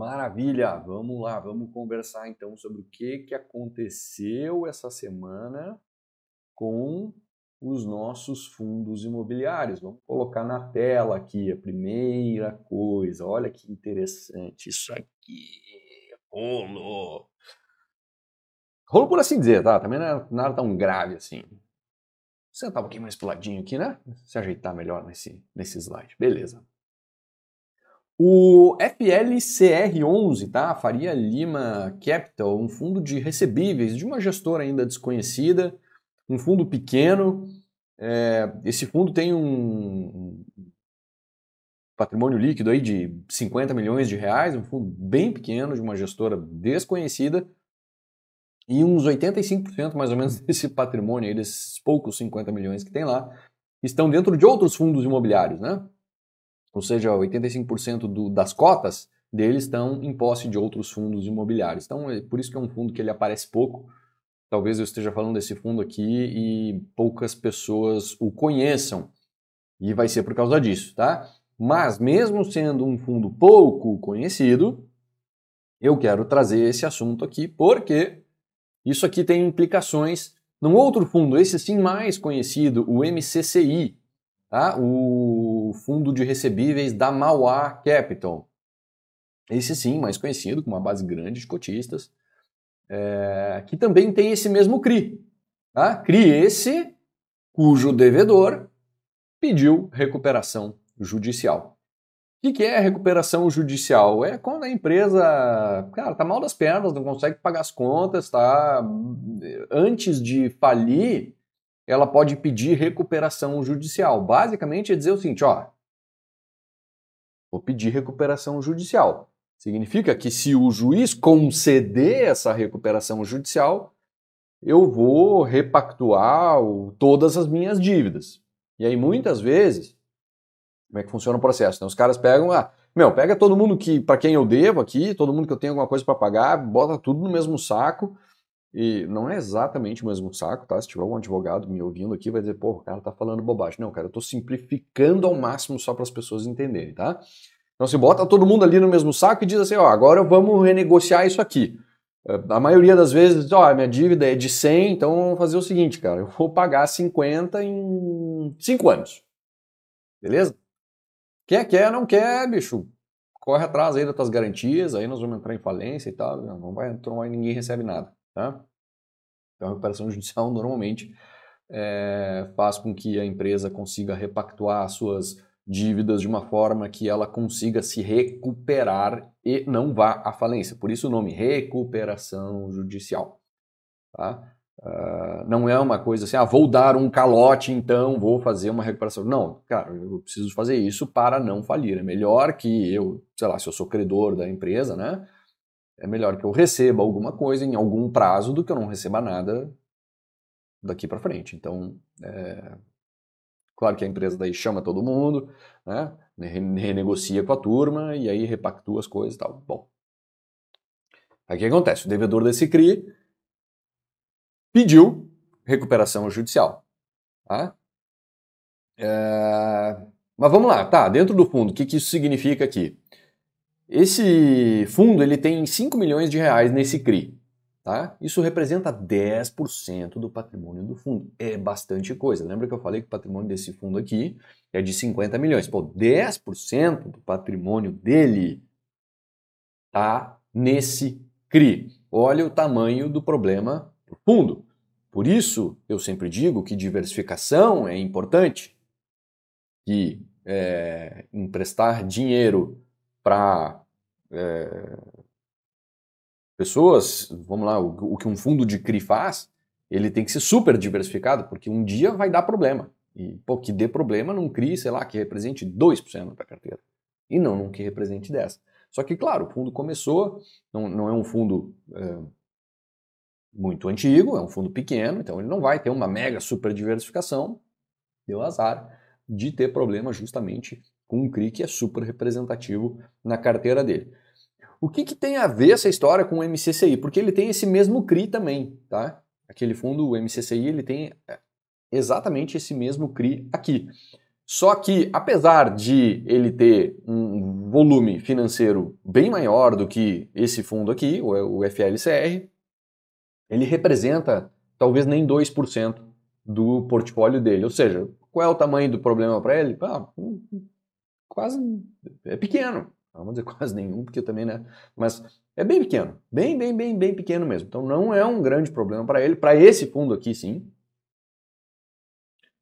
Maravilha, vamos lá, vamos conversar então sobre o que, que aconteceu essa semana com os nossos fundos imobiliários. Vamos colocar na tela aqui a primeira coisa. Olha que interessante isso aqui. Rolo. Rolo por assim dizer, tá? Também não é nada tão grave assim. Sentar um pouquinho mais pro ladinho aqui, né? Se ajeitar melhor nesse, nesse slide. Beleza. O FLCR11, tá? Faria Lima Capital, um fundo de recebíveis de uma gestora ainda desconhecida, um fundo pequeno. É, esse fundo tem um patrimônio líquido aí de 50 milhões de reais, um fundo bem pequeno de uma gestora desconhecida. E uns 85% mais ou menos desse patrimônio aí, desses poucos 50 milhões que tem lá, estão dentro de outros fundos imobiliários, né? Ou seja, 85% do, das cotas deles estão em posse de outros fundos imobiliários. Então, é por isso que é um fundo que ele aparece pouco. Talvez eu esteja falando desse fundo aqui e poucas pessoas o conheçam. E vai ser por causa disso, tá? Mas mesmo sendo um fundo pouco conhecido, eu quero trazer esse assunto aqui porque isso aqui tem implicações num outro fundo, esse sim mais conhecido, o MCCI, tá? o fundo de recebíveis da Mauá Capital. Esse sim, mais conhecido, com uma base grande de cotistas, é, que também tem esse mesmo CRI. Tá? CRI esse cujo devedor pediu recuperação judicial. O que, que é recuperação judicial? É quando a empresa, cara, tá mal das pernas, não consegue pagar as contas, tá antes de falir, ela pode pedir recuperação judicial. Basicamente é dizer o seguinte, ó, vou pedir recuperação judicial. Significa que se o juiz conceder essa recuperação judicial, eu vou repactuar todas as minhas dívidas. E aí muitas vezes, como é que funciona o processo? Então, os caras pegam, ah, meu, pega todo mundo que para quem eu devo aqui, todo mundo que eu tenho alguma coisa para pagar, bota tudo no mesmo saco e não é exatamente o mesmo saco, tá? Se tiver um advogado me ouvindo aqui, vai dizer, pô, o cara tá falando bobagem. Não, cara, eu tô simplificando ao máximo só para as pessoas entenderem, tá? Então você bota todo mundo ali no mesmo saco e diz assim, ó, agora vamos renegociar isso aqui. Eh, a maioria das vezes, ó, minha dívida é de 100, então vamos fazer o seguinte, cara, eu vou pagar 50 em 5 anos. Beleza? Quer, quer, não quer, bicho. Corre atrás aí das tuas garantias, aí nós vamos entrar em falência e tal. Não vai, não vai ninguém recebe nada. Tá? Então, a recuperação judicial normalmente é, faz com que a empresa consiga repactuar suas dívidas de uma forma que ela consiga se recuperar e não vá à falência. Por isso o nome recuperação judicial. Tá? Uh, não é uma coisa assim, ah, vou dar um calote, então vou fazer uma recuperação. Não, cara, eu preciso fazer isso para não falir. É melhor que eu, sei lá, se eu sou credor da empresa, né? É melhor que eu receba alguma coisa em algum prazo do que eu não receba nada daqui para frente. Então, é, claro que a empresa daí chama todo mundo, né, renegocia com a turma e aí repactua as coisas e tal. Bom, aí o que acontece? O devedor desse CRI pediu recuperação judicial. Tá? É, mas vamos lá, tá, dentro do fundo, o que, que isso significa aqui? Esse fundo ele tem 5 milhões de reais nesse CRI. Tá? Isso representa 10% do patrimônio do fundo. É bastante coisa. Lembra que eu falei que o patrimônio desse fundo aqui é de 50 milhões? Pô, 10% do patrimônio dele tá nesse CRI. Olha o tamanho do problema do fundo. Por isso, eu sempre digo que diversificação é importante. Que é, emprestar dinheiro para é, pessoas, vamos lá, o, o, que um fundo de CRI faz, ele tem que ser super diversificado, porque um dia vai dar problema. E, pô, que dê problema num CRI, sei lá, que represente 2% da carteira. E não num que represente 10%. Só que, claro, o fundo começou, não, não é um fundo é, muito antigo, é um fundo pequeno, então ele não vai ter uma mega super diversificação, deu azar de ter problema justamente com um CRI que é super representativo na carteira dele. O que, que tem a ver essa história com o MCCI? Porque ele tem esse mesmo CRI também, tá? Aquele fundo, o MCCI, ele tem é, exatamente esse mesmo CRI aqui. Só que, apesar de ele ter um volume financeiro bem maior do que esse fundo aqui, o FLCR, ele representa talvez nem 2% do portfólio dele. Ou seja, qual é o tamanho do problema para ele? Ah, quase é pequeno. Vamos dizer quase nenhum, porque também, né? Mas é bem pequeno. Bem, bem, bem, bem pequeno mesmo. Então não é um grande problema para ele. Para esse fundo aqui, sim.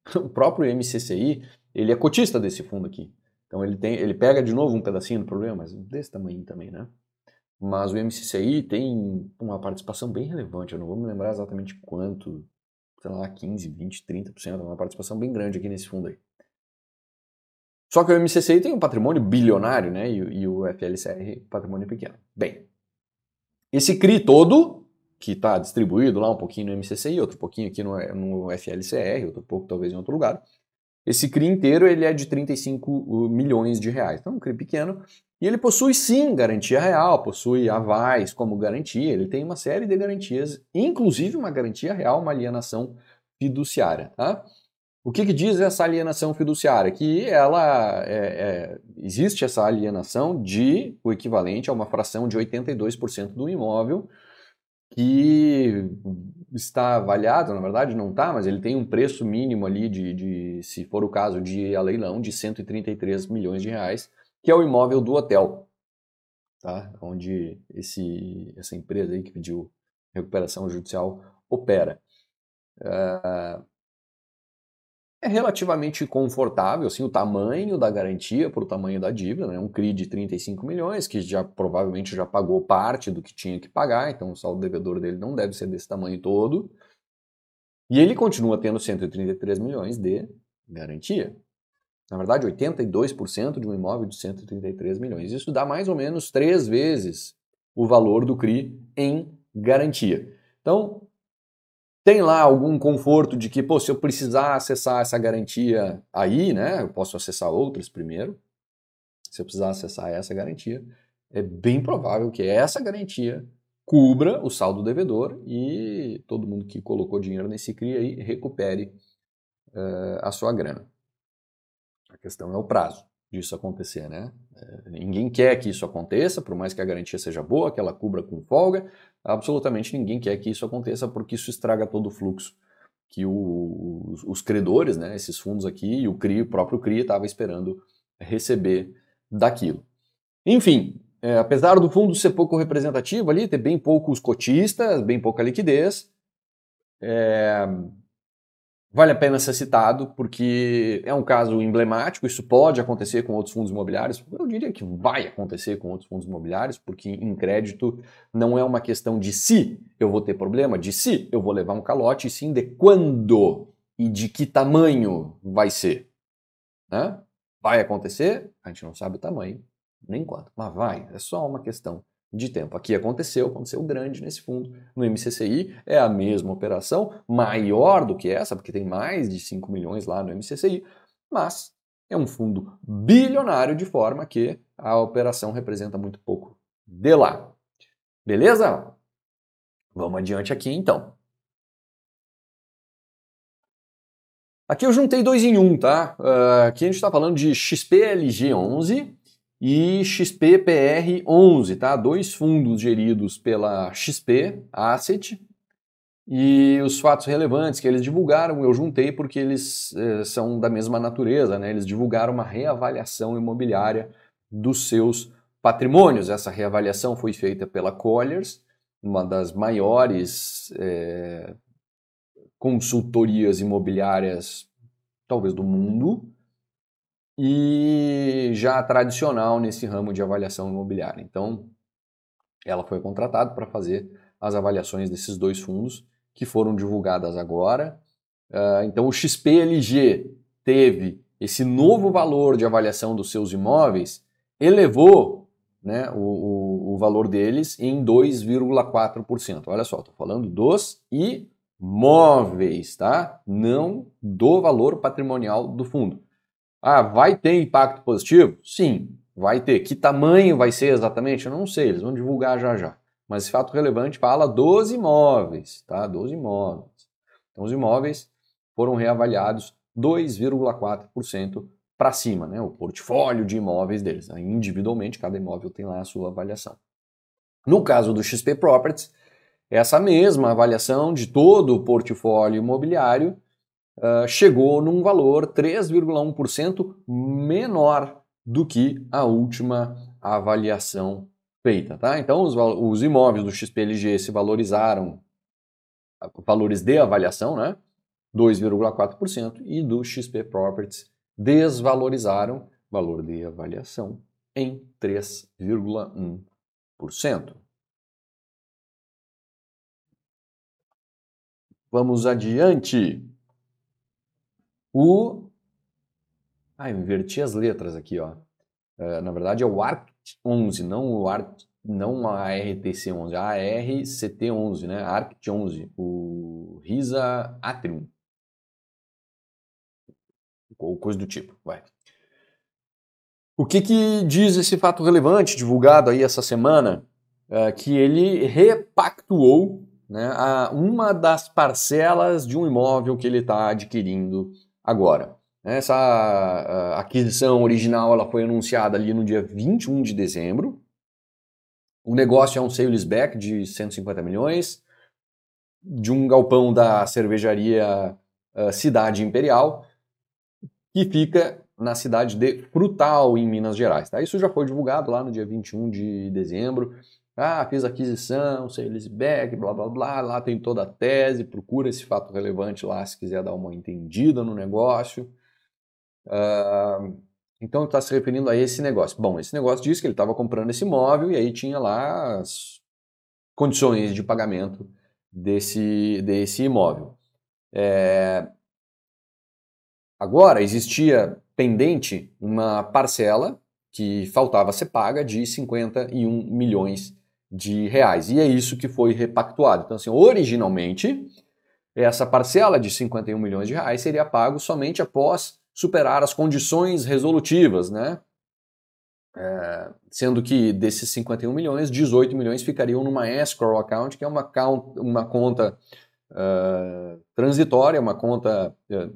O próprio MCCI, ele é cotista desse fundo aqui. Então ele, tem, ele pega de novo um pedacinho do problema, mas desse tamanho também, né? Mas o MCCI tem uma participação bem relevante, eu não vou me lembrar exatamente quanto, sei lá, 15, 20, 30%, uma participação bem grande aqui nesse fundo aí. Só que o MCCI tem um patrimônio bilionário, né? E, e o FLCR, patrimônio pequeno. Bem, esse CRI todo, que está distribuído lá um pouquinho no MCCI, outro pouquinho aqui no, no FLCR, outro pouco talvez em outro lugar, esse CRI inteiro ele é de 35 uh, milhões de reais. Então, é um CRI pequeno. E ele possui sim garantia real, possui avais como garantia, ele tem uma série de garantias, inclusive uma garantia real, uma alienação fiduciária. Tá? O que, que, diz essa alienação fiduciária? Que ela é, é, existe essa alienação de o equivalente a uma fração de 82% do imóvel que está avaliado, na verdade não está, mas ele tem um preço mínimo ali de, de, se for o caso de a leilão, de 133 milhões de reais, que é o imóvel do hotel, tá? onde esse, essa empresa aí que pediu recuperação judicial opera. Uh, é relativamente confortável, assim, o tamanho da garantia o tamanho da dívida, né? um CRI de 35 milhões, que já provavelmente já pagou parte do que tinha que pagar, então o saldo devedor dele não deve ser desse tamanho todo. E ele continua tendo 133 milhões de garantia. Na verdade, 82% de um imóvel de 133 milhões. Isso dá mais ou menos três vezes o valor do CRI em garantia. Então, tem lá algum conforto de que, pô, se eu precisar acessar essa garantia aí, né, eu posso acessar outras primeiro. Se eu precisar acessar essa garantia, é bem provável que essa garantia cubra o saldo devedor e todo mundo que colocou dinheiro nesse CRI aí recupere uh, a sua grana. A questão é o prazo disso acontecer, né? É, ninguém quer que isso aconteça, por mais que a garantia seja boa, que ela cubra com folga, absolutamente ninguém quer que isso aconteça porque isso estraga todo o fluxo que o, os, os, credores, né, esses fundos aqui, e o CRI, o próprio CRI, estava esperando receber daquilo. Enfim, é, apesar do fundo ser pouco representativo ali, ter bem poucos cotistas, bem pouca liquidez, é, Vale a pena ser citado porque é um caso emblemático, isso pode acontecer com outros fundos imobiliários. Eu diria que vai acontecer com outros fundos imobiliários, porque em crédito não é uma questão de se eu vou ter problema, de se eu vou levar um calote, e sim de quando e de que tamanho vai ser. Né? Vai acontecer, a gente não sabe o tamanho, nem quanto, mas vai, é só uma questão de tempo. Aqui aconteceu, aconteceu grande nesse fundo. No MCCI é a mesma operação, maior do que essa, porque tem mais de 5 milhões lá no MCCI, mas é um fundo bilionário de forma que a operação representa muito pouco de lá. Beleza? Vamos adiante aqui então. Aqui eu juntei dois em um, tá? Uh, aqui a gente está falando de XPLG11 e XPPR11, tá? Dois fundos geridos pela XP Asset. E os fatos relevantes que eles divulgaram, eu juntei porque eles eh, são da mesma natureza, né? Eles divulgaram uma reavaliação imobiliária dos seus patrimônios. Essa reavaliação foi feita pela Colliers, uma das maiores eh, consultorias imobiliárias, talvez do mundo, e já tradicional nesse ramo de avaliação imobiliária. Então, ela foi contratada para fazer as avaliações desses dois fundos que foram divulgadas agora. Uh, então, o XPLG teve esse novo valor de avaliação dos seus imóveis, elevou né, o, o, o valor deles em 2,4%. Olha só, estou falando dos imóveis, tá? Não do valor patrimonial do fundo. Ah, vai ter impacto positivo? Sim, vai ter. Que tamanho vai ser exatamente? Eu não sei, eles vão divulgar já já. Mas esse fato relevante fala dos imóveis, tá? Dos imóveis. Então, os imóveis foram reavaliados 2,4% para cima, né? O portfólio de imóveis deles. Individualmente, cada imóvel tem lá a sua avaliação. No caso do XP Properties, essa mesma avaliação de todo o portfólio imobiliário uh, chegou num valor 3,1% menor do que a última avaliação feita. Tá? Então, os, os imóveis do XPLG se valorizaram, valores de avaliação, né? 2,4%, e do XP Properties desvalorizaram valor de avaliação em 3,1%. Vamos adiante. O. Ah, eu inverti as letras aqui, ó. Uh, na verdade é o ARCT11, não o ARC, não a RTC11, a ARCT11, né? ARCT11, o RISA Atrium ou coisa do tipo. Vai. O que, que diz esse fato relevante divulgado aí essa semana? É, que ele repactuou né, uma das parcelas de um imóvel que ele está adquirindo agora. Essa aquisição original ela foi anunciada ali no dia 21 de dezembro. O negócio é um sale leaseback de 150 milhões, de um galpão da cervejaria uh, Cidade Imperial, que fica na cidade de Frutal, em Minas Gerais. Tá? Isso já foi divulgado lá no dia 21 de dezembro. Ah, fiz aquisição, sales back, blá blá blá, lá tem toda a tese, procura esse fato relevante lá se quiser dar uma entendida no negócio. Uh, então está se referindo a esse negócio. Bom, esse negócio diz que ele estava comprando esse imóvel e aí tinha lá as condições de pagamento desse, desse imóvel. É, Agora, existia pendente uma parcela que faltava ser paga de 51 milhões de reais. E é isso que foi repactuado. Então, assim, originalmente, essa parcela de 51 milhões de reais seria pago somente após superar as condições resolutivas, né? É, sendo que desses 51 milhões, 18 milhões ficariam numa escrow account, que é uma, count, uma conta uh, transitória, uma conta uh,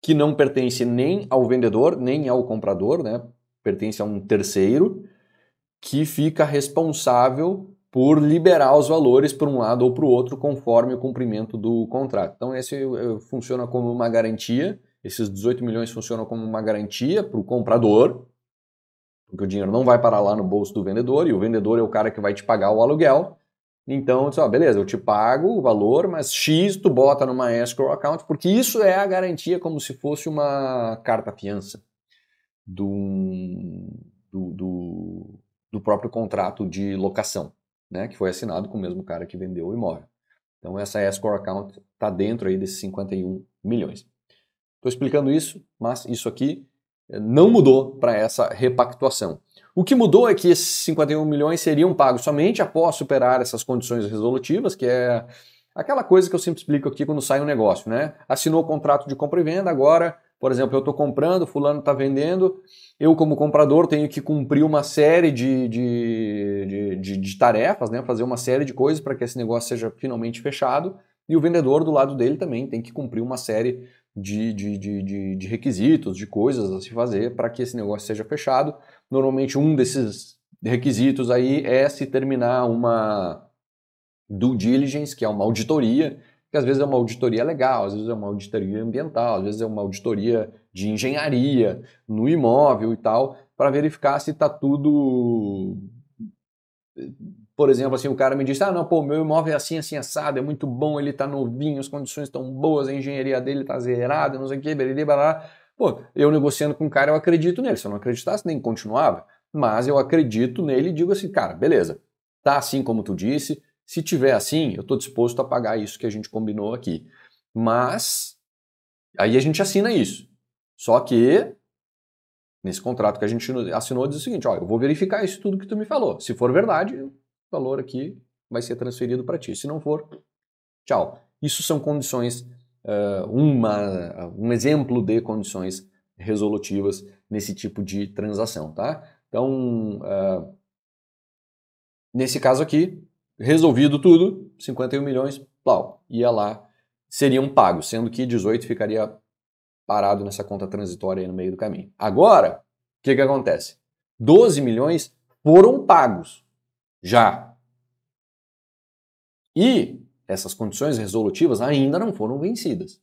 que não pertence nem ao vendedor, nem ao comprador, né? pertence a um terceiro, que fica responsável por liberar os valores para um lado ou para o outro conforme o cumprimento do contrato. Então, esse eh, funciona como uma garantia, esses 18 milhões funcionam como uma garantia para o comprador, porque o dinheiro não vai parar lá no bolso do vendedor, e o vendedor é o cara que vai te pagar o aluguel, então, ó, beleza, eu te pago o valor, mas X tu bota numa escrow account, porque isso é a garantia como se fosse uma carta-fiança do, do, do, do, próprio contrato de locação, né, que foi assinado com o mesmo cara que vendeu o imóvel. Então, essa escrow account está dentro aí desses 51 milhões. Estou explicando isso, mas isso aqui eh, não mudou para essa repactuação. O que mudou é que esses 51 milhões seriam pagos somente após superar essas condições resolutivas, que é aquela coisa que eu sempre explico aqui quando sai um negócio, né? Assinou o contrato de compra e venda, agora, por exemplo, eu estou comprando, fulano está vendendo, eu como comprador tenho que cumprir uma série de, de, de, de, de tarefas, né? Fazer uma série de coisas para que esse negócio seja finalmente fechado, e o vendedor do lado dele também tem que cumprir uma série de, de, de, de, requisitos, de coisas a se fazer para que esse negócio seja fechado. Normalmente um desses requisitos aí é se terminar uma due diligence, que é uma auditoria, que às vezes é uma auditoria legal, às vezes é uma auditoria ambiental, às vezes é uma auditoria de engenharia no imóvel e tal, para verificar se está tudo por exemplo, assim, o cara me disse, ah, não, pô, meu imóvel é assim, assim, assado, é muito bom, ele tá novinho, as condições estão boas, a engenharia dele tá zerada, não sei o que, blá, blá, blá. Pô, eu negociando com o cara, eu acredito nele. Se eu não acreditasse, nem continuava. Mas eu acredito nele e digo assim, cara, beleza, tá assim como tu disse, se tiver assim, eu tô disposto a pagar isso que a gente combinou aqui. Mas, aí a gente assina isso. Só que, nesse contrato que a gente assinou, diz o seguinte, ó, eu vou verificar isso tudo que tu me falou. Se for verdade, valor aqui vai ser transferido para ti. Se não for, tchau. Isso são condições, uh, uma, um exemplo de condições resolutivas nesse tipo de transação, tá? Então, uh, nesse caso aqui, resolvido tudo, 51 milhões, plau, ia lá, seriam pagos, sendo que 18 ficaria parado nessa conta transitória aí no meio do caminho. Agora, o que, que acontece? 12 milhões foram pagos já. E essas condições resolutivas ainda não foram vencidas.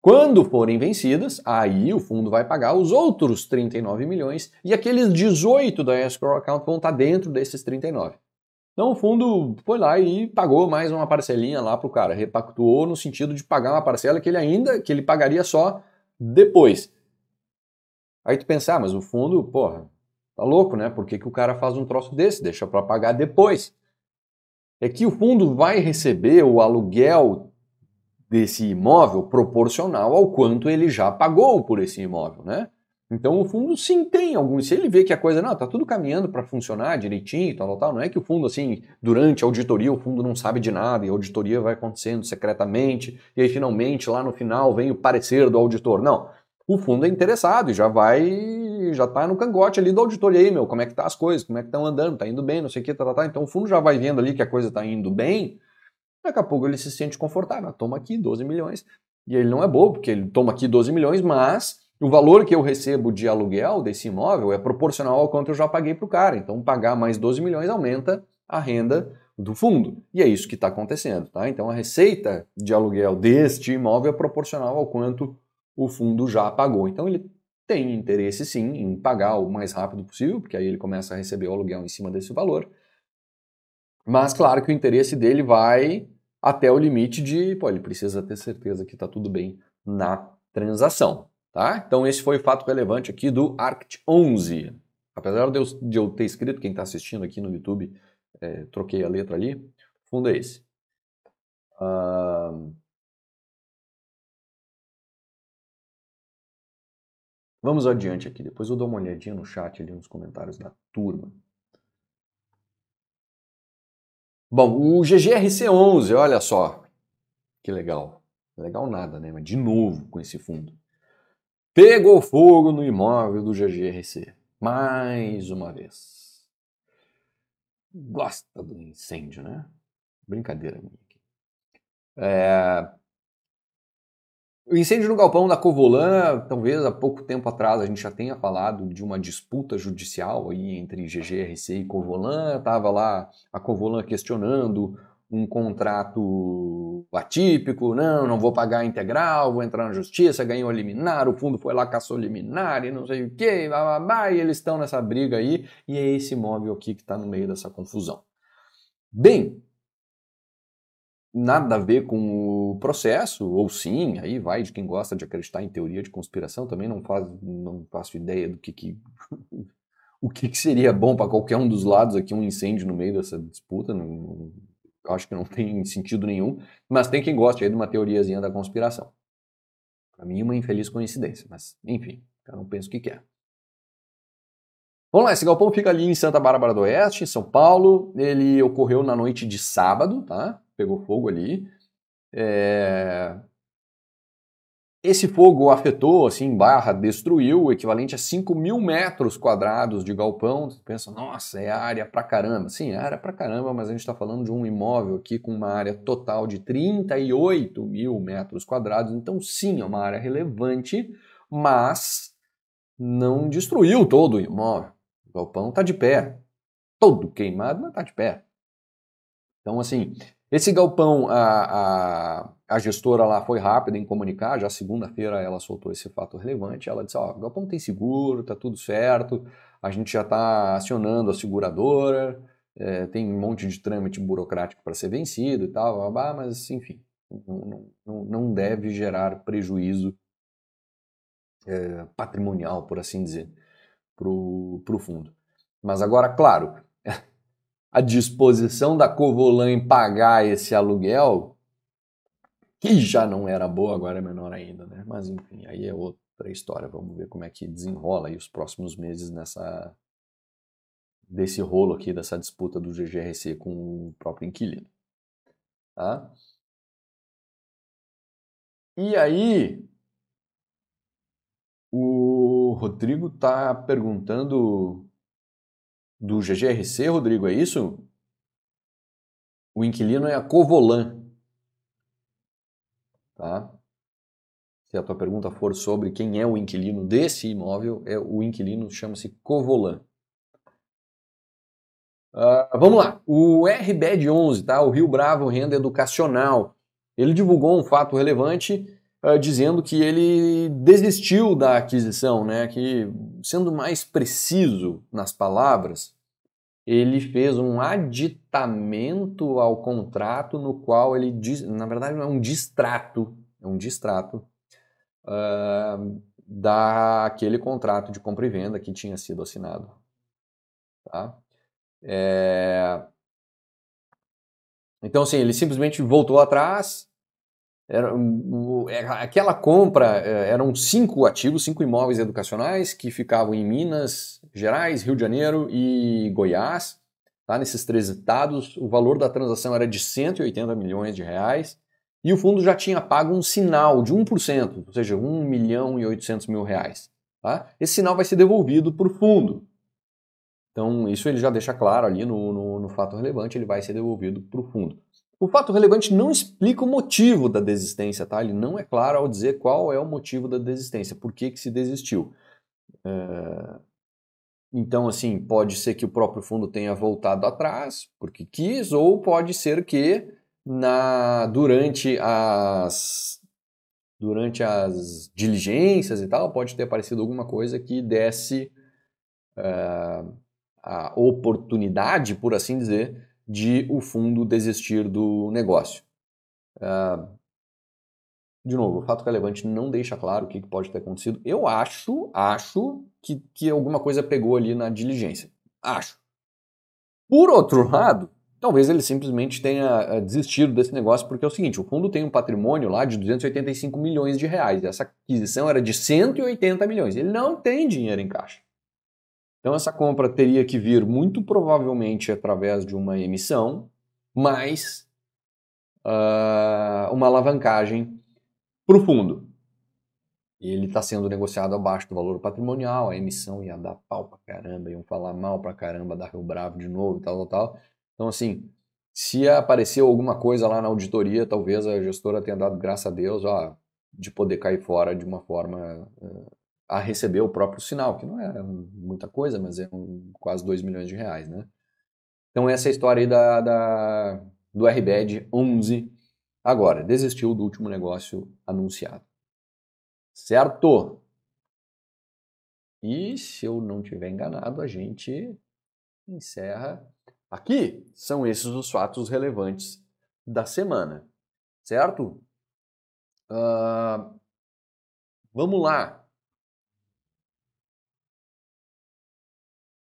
Quando forem vencidas, aí o fundo vai pagar os outros 39 milhões e aqueles 18 da escrow account vão estar dentro desses 39. Então o fundo foi lá e pagou mais uma parcelinha lá para o cara, repactuou no sentido de pagar uma parcela que ele ainda que ele pagaria só depois. Aí tu pensar, ah, mas o fundo, porra, tá louco, né? Por que, que o cara faz um troço desse? Deixa para pagar depois. É que o fundo vai receber o aluguel desse imóvel proporcional ao quanto ele já pagou por esse imóvel, né? Então o fundo sim tem algum. Se ele vê que a coisa não tá tudo caminhando para funcionar direitinho, tal, tal, não é que o fundo assim durante a auditoria o fundo não sabe de nada e a auditoria vai acontecendo secretamente e aí finalmente lá no final vem o parecer do auditor. Não, o fundo é interessado e já vai, já tá no cangote ali da auditoria aí, meu, como é que tá as coisas, como é que estão andando, tá indo bem, não sei o que, tá, tá. Então o fundo já vai vendo ali que a coisa tá indo bem. Daqui a pouco ele se sente confortável, toma aqui 12 milhões. E ele não é bobo, porque ele toma aqui 12 milhões, mas o valor que eu recebo de aluguel desse imóvel é proporcional ao quanto eu já paguei para o cara. Então, pagar mais 12 milhões aumenta a renda do fundo. E é isso que está acontecendo. Tá? Então, a receita de aluguel deste imóvel é proporcional ao quanto o fundo já pagou. Então, ele tem interesse sim em pagar o mais rápido possível, porque aí ele começa a receber o aluguel em cima desse valor. Mas, claro que o interesse dele vai até o limite de, pô, ele precisa ter certeza que está tudo bem na transação. Tá? Então esse foi o fato relevante aqui do ARCT 11. Apesar de eu, ter escrito, quem está assistindo aqui no YouTube, é, troquei a letra ali, o fundo é esse. Vamos adiante aqui, depois eu dou uma olhadinha no chat ali nos comentários da turma. Bom, o GGRC11, olha só, que legal. Legal nada, né? Mas de novo com esse fundo. Pegou fogo no imóvel do GGRC. Mais uma vez. Gosta do incêndio, né? Brincadeira minha aqui. É... O incêndio no galpão da Covolan, talvez há pouco tempo atrás a gente já tenha falado de uma disputa judicial aí entre GGRC e Covolan. Estava lá a Covolan questionando um contrato atípico, não, não vou pagar integral, vou entrar na justiça, ganhou liminar, o fundo foi lá, caçou liminar e não sei o que, e eles estão nessa briga aí, e é esse imóvel aqui que está no meio dessa confusão. Bem, nada a ver com o processo, ou sim, aí vai de quem gosta de acreditar em teoria de conspiração, também não, faz, não faço ideia do que, que o que, que seria bom para qualquer um dos lados aqui, um incêndio no meio dessa disputa, não, acho que não tem sentido nenhum, mas tem quem goste aí de uma teoriazinha da conspiração. Para mim, uma infeliz coincidência, mas enfim, eu não penso o que quer. Vamos lá, esse galpão fica ali em Santa Bárbara do Oeste, em São Paulo. Ele ocorreu na noite de sábado, tá? Pegou fogo ali. É... Esse fogo afetou, assim, barra, destruiu o equivalente a 5 mil metros quadrados de galpão. Você pensa, nossa, é área pra caramba. Sim, é área pra caramba, mas a gente está falando de um imóvel aqui com uma área total de 38 mil metros quadrados. Então, sim, é uma área relevante, mas não destruiu todo o imóvel. O galpão está de pé. Todo queimado, mas está de pé. Então, assim, esse galpão, a, a, a, gestora lá foi rápida em comunicar, já segunda-feira ela soltou esse fato relevante, ela disse, ó, oh, galpão tem seguro, tá tudo certo, a gente já está acionando a seguradora, é, tem um monte de trâmite burocrático para ser vencido e tal, mas enfim, não, não, não deve gerar prejuízo é, patrimonial, por assim dizer, para o fundo. Mas agora, claro, a disposição da Covolan em pagar esse aluguel, que já não era boa, agora é menor ainda, né? Mas enfim, aí é outra história. Vamos ver como é que desenrola aí os próximos meses nessa desse rolo aqui, dessa disputa do GGRC com o próprio inquilino. Tá? E aí, o Rodrigo está perguntando do GGRC, Rodrigo, é isso? O inquilino é a Covolan. Tá? se a tua pergunta for sobre quem é o inquilino desse imóvel, é o inquilino chama-se Covolan. Uh, vamos lá, o RBED 11, tá? o Rio Bravo Renda Educacional, ele divulgou um fato relevante uh, dizendo que ele desistiu da aquisição, né? que, sendo mais preciso nas palavras, ele fez um aditamento ao contrato no qual ele diz, na verdade é um distrato, é um distrato uh, daquele contrato de compra e venda que tinha sido assinado. Tá? É... Então, assim, ele simplesmente voltou atrás. Era, é, aquela compra é, eram cinco ativos, cinco imóveis educacionais que ficavam em Minas Gerais, Rio de Janeiro e Goiás. Tá? Nesses três estados, o valor da transação era de 180 milhões de reais e o fundo já tinha pago um sinal de 1%, ou seja, 1 milhão e 800 mil reais. Tá? Esse sinal vai ser devolvido para o fundo. Então, isso ele já deixa claro ali no, no, no fato relevante, ele vai ser devolvido para o fundo. O fato relevante não explica o motivo da desistência, tá? Ele não é claro ao dizer qual é o motivo da desistência, por que, que se desistiu. É... Então, assim, pode ser que o próprio fundo tenha voltado atrás, porque quis, ou pode ser que na durante as durante as diligências e tal, pode ter aparecido alguma coisa que desse uh, a oportunidade, por assim dizer, de o fundo desistir do negócio. Uh, de novo, o fato relevante não deixa claro o que pode ter acontecido. Eu acho, acho que, que alguma coisa pegou ali na diligência. Acho. Por outro lado, talvez ele simplesmente tenha eh, desistido desse negócio, porque é o seguinte, o fundo tem um patrimônio lá de 285 milhões de reais, essa aquisição era de 180 milhões, ele não tem dinheiro em caixa. Então essa compra teria que vir muito provavelmente através de uma emissão, mais uh, uma alavancagem para o fundo. E ele está sendo negociado abaixo do valor patrimonial, a emissão ia dar pau pra caramba, iam falar mal pra caramba da Rio Bravo de novo e tal, tal, tal. Então, assim, se apareceu alguma coisa lá na auditoria, talvez a gestora tenha dado graças a Deus ó, de poder cair fora de uma forma uh, a receber o próprio sinal, que não é muita coisa, mas é um, quase 2 milhões de reais, né? Então essa é a história aí da, da, do RBED 11. Agora, desistiu do último negócio anunciado. Certo? E se eu não tiver enganado, a gente encerra Aqui são esses os fatos relevantes da semana, certo? Uh, vamos lá.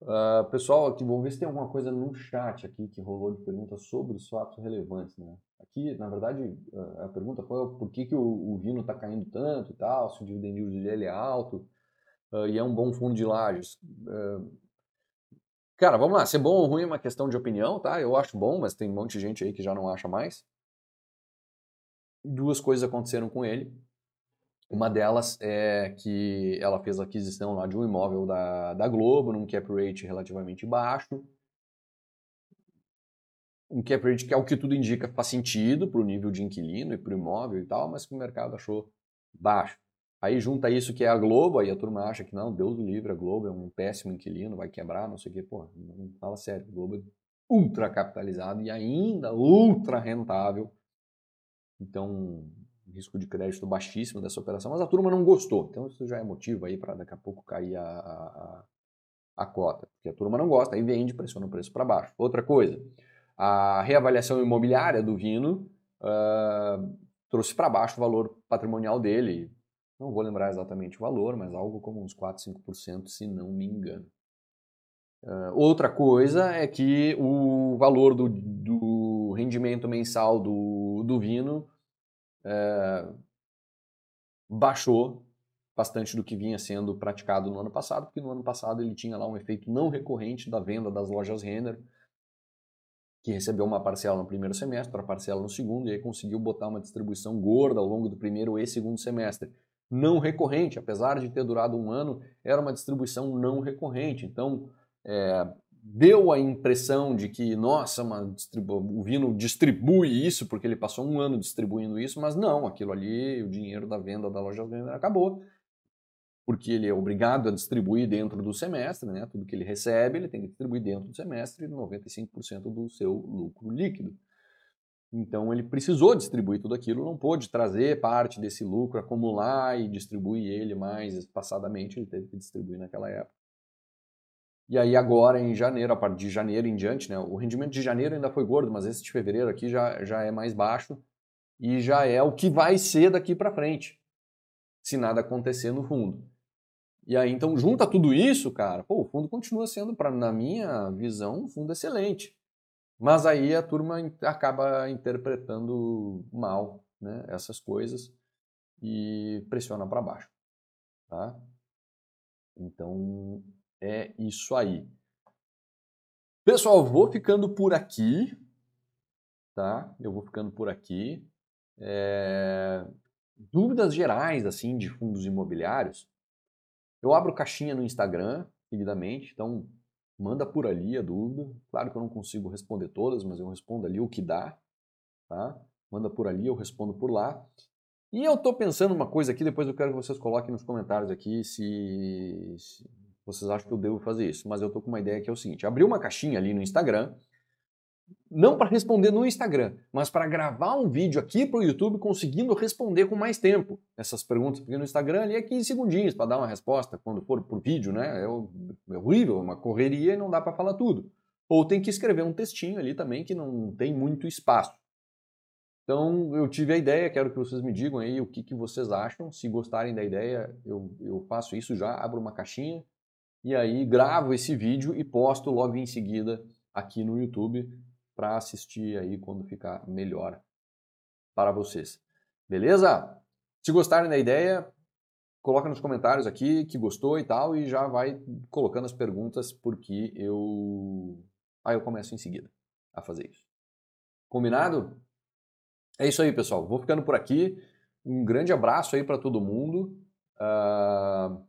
Uh, pessoal, aqui, vamos ver se tem alguma coisa no chat aqui que rolou de perguntas sobre os fatos relevantes. Né? Aqui, na verdade, a pergunta foi por que, que o, o Vino está caindo tanto e tal, se o dividend yield dele é alto uh, e é um bom fundo de lajes. Uh, Cara, vamos lá. Ser bom ou ruim é uma questão de opinião, tá? Eu acho bom, mas tem um monte de gente aí que já não acha mais. Duas coisas aconteceram com ele. Uma delas é que ela fez a aquisição lá de um imóvel da, da Globo, num cap rate relativamente baixo. Um cap rate que, é o que tudo indica, faz sentido para o nível de inquilino e para o imóvel e tal, mas que o mercado achou baixo. Aí junta isso que é a Globo, aí a turma acha que não, Deus do livre, a Globo é um péssimo inquilino, vai quebrar, não sei o quê. Pô, não fala sério, a Globo é ultra capitalizado e ainda ultra rentável. Então, risco de crédito baixíssimo dessa operação, mas a turma não gostou. Então isso já é motivo aí para daqui a pouco cair a, a, a, cota. Porque a turma não gosta, aí vende, pressiona o preço para baixo. Outra coisa, a reavaliação imobiliária do Vino uh, trouxe para baixo o valor patrimonial dele, não vou lembrar exatamente o valor, mas algo como uns 4, 5%, se não me engano. Uh, outra coisa é que o valor do, do rendimento mensal do, do Vino uh, baixou bastante do que vinha sendo praticado no ano passado, porque no ano passado ele tinha lá um efeito não recorrente da venda das lojas Renner, que recebeu uma parcela no primeiro semestre, outra parcela no segundo, e aí conseguiu botar uma distribuição gorda ao longo do primeiro e segundo semestre não recorrente, apesar de ter durado um ano, era uma distribuição não recorrente. Então, é, deu a impressão de que, nossa, o Vino distribui isso porque ele passou um ano distribuindo isso, mas não, aquilo ali, o dinheiro da venda da loja acabou, porque ele é obrigado a distribuir dentro do semestre, né? tudo que ele recebe ele tem que distribuir dentro do semestre 95% do seu lucro líquido. Então ele precisou distribuir tudo aquilo, não pôde trazer parte desse lucro, acumular e distribuir ele mais espaçadamente, ele teve que distribuir naquela época. E aí agora em janeiro, a partir de janeiro em diante, né, o rendimento de janeiro ainda foi gordo, mas esse de fevereiro aqui já, já é mais baixo e já é o que vai ser daqui para frente, se nada acontecer no fundo. E aí então junta tudo isso, cara, pô, o fundo continua sendo, pra, na minha visão, um fundo excelente. Mas aí a turma acaba interpretando mal né, essas coisas e pressiona para baixo. Tá? Então é isso aí. Pessoal, vou ficando por aqui. Tá? Eu vou ficando por aqui. É... Dúvidas gerais assim de fundos imobiliários. Eu abro caixinha no Instagram, seguidamente, então manda por ali a dúvida. Claro que eu não consigo responder todas, mas eu respondo ali o que dá, tá? Manda por ali, eu respondo por lá. E eu estou pensando uma coisa aqui, depois eu quero que vocês coloquem nos comentários aqui se, se vocês acham que eu devo fazer isso. Mas eu estou com uma ideia que é o seguinte: abrir uma caixinha ali no Instagram não para responder no Instagram, mas para gravar um vídeo aqui para o YouTube conseguindo responder com mais tempo essas perguntas, porque no Instagram ali é 15 segundinhos para dar uma resposta quando for por vídeo, né? É, é horrível, uma correria e não dá para falar tudo. Ou tem que escrever um textinho ali também que não tem muito espaço. Então eu tive a ideia, quero que vocês me digam aí o que, que vocês acham. Se gostarem da ideia, eu, eu faço isso já, abro uma caixinha e aí gravo esse vídeo e posto logo em seguida aqui no YouTube para assistir aí quando ficar melhor para vocês. Beleza? Se gostarem da ideia, coloca nos comentários aqui que gostou e tal e já vai colocando as perguntas porque eu aí eu começo em seguida a fazer isso. Combinado? É isso aí, pessoal. Vou ficando por aqui. Um grande abraço aí para todo mundo. Uh...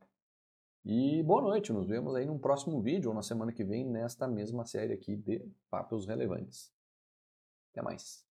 E boa noite, nos vemos aí num próximo vídeo ou na semana que vem nesta mesma série aqui de papos relevantes. Até mais.